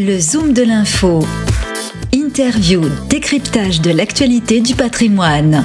Le Zoom de l'info. Interview, décryptage de l'actualité du patrimoine.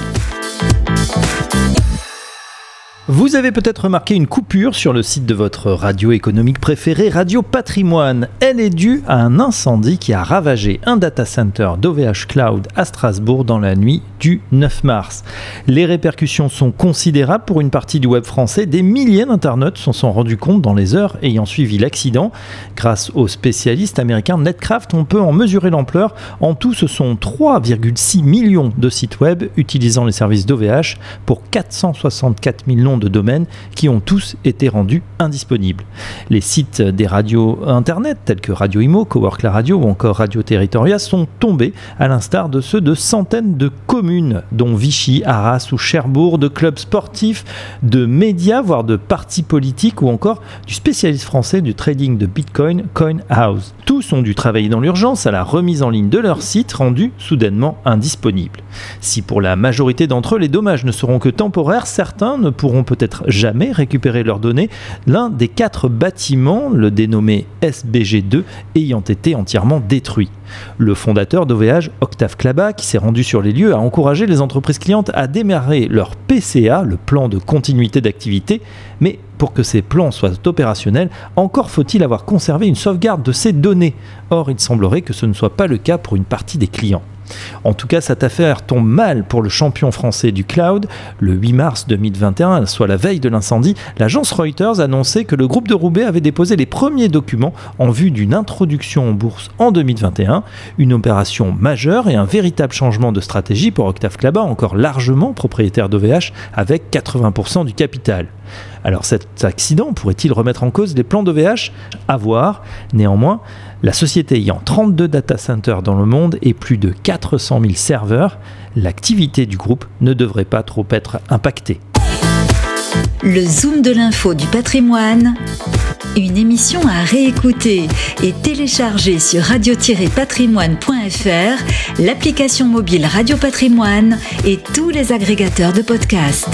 Vous avez peut-être remarqué une coupure sur le site de votre radio économique préférée, Radio Patrimoine. Elle est due à un incendie qui a ravagé un data center d'OVH Cloud à Strasbourg dans la nuit du 9 mars. Les répercussions sont considérables pour une partie du web français. Des milliers d'internautes s'en sont rendus compte dans les heures ayant suivi l'accident. Grâce aux spécialistes américains Netcraft, on peut en mesurer l'ampleur. En tout, ce sont 3,6 millions de sites web utilisant les services d'OVH pour 464 de domaines qui ont tous été rendus indisponibles. Les sites des radios internet tels que Radio Imo, Cowork la Radio ou encore Radio Territoria sont tombés à l'instar de ceux de centaines de communes dont Vichy, Arras ou Cherbourg, de clubs sportifs, de médias, voire de partis politiques ou encore du spécialiste français du trading de Bitcoin, Coin House. Tous ont dû travailler dans l'urgence à la remise en ligne de leurs sites rendus soudainement indisponibles. Si pour la majorité d'entre eux les dommages ne seront que temporaires, certains ne pourront peut-être jamais récupérer leurs données, l'un des quatre bâtiments, le dénommé SBG2, ayant été entièrement détruit. Le fondateur d'OVH, Octave Klaba, qui s'est rendu sur les lieux, a encouragé les entreprises clientes à démarrer leur PCA, le plan de continuité d'activité, mais pour que ces plans soient opérationnels, encore faut-il avoir conservé une sauvegarde de ces données. Or, il semblerait que ce ne soit pas le cas pour une partie des clients. En tout cas, cette affaire tombe mal pour le champion français du cloud. Le 8 mars 2021, soit la veille de l'incendie, l'agence Reuters annonçait que le groupe de Roubaix avait déposé les premiers documents en vue d'une introduction en bourse en 2021, une opération majeure et un véritable changement de stratégie pour Octave Klaba, encore largement propriétaire d'OVH avec 80% du capital. Alors cet accident pourrait-il remettre en cause les plans d'OVH À voir? Néanmoins, la société ayant 32 data centers dans le monde et plus de 400 000 serveurs, l'activité du groupe ne devrait pas trop être impactée. Le Zoom de l'info du patrimoine, une émission à réécouter et télécharger sur radio-patrimoine.fr, l'application mobile Radio Patrimoine et tous les agrégateurs de podcasts.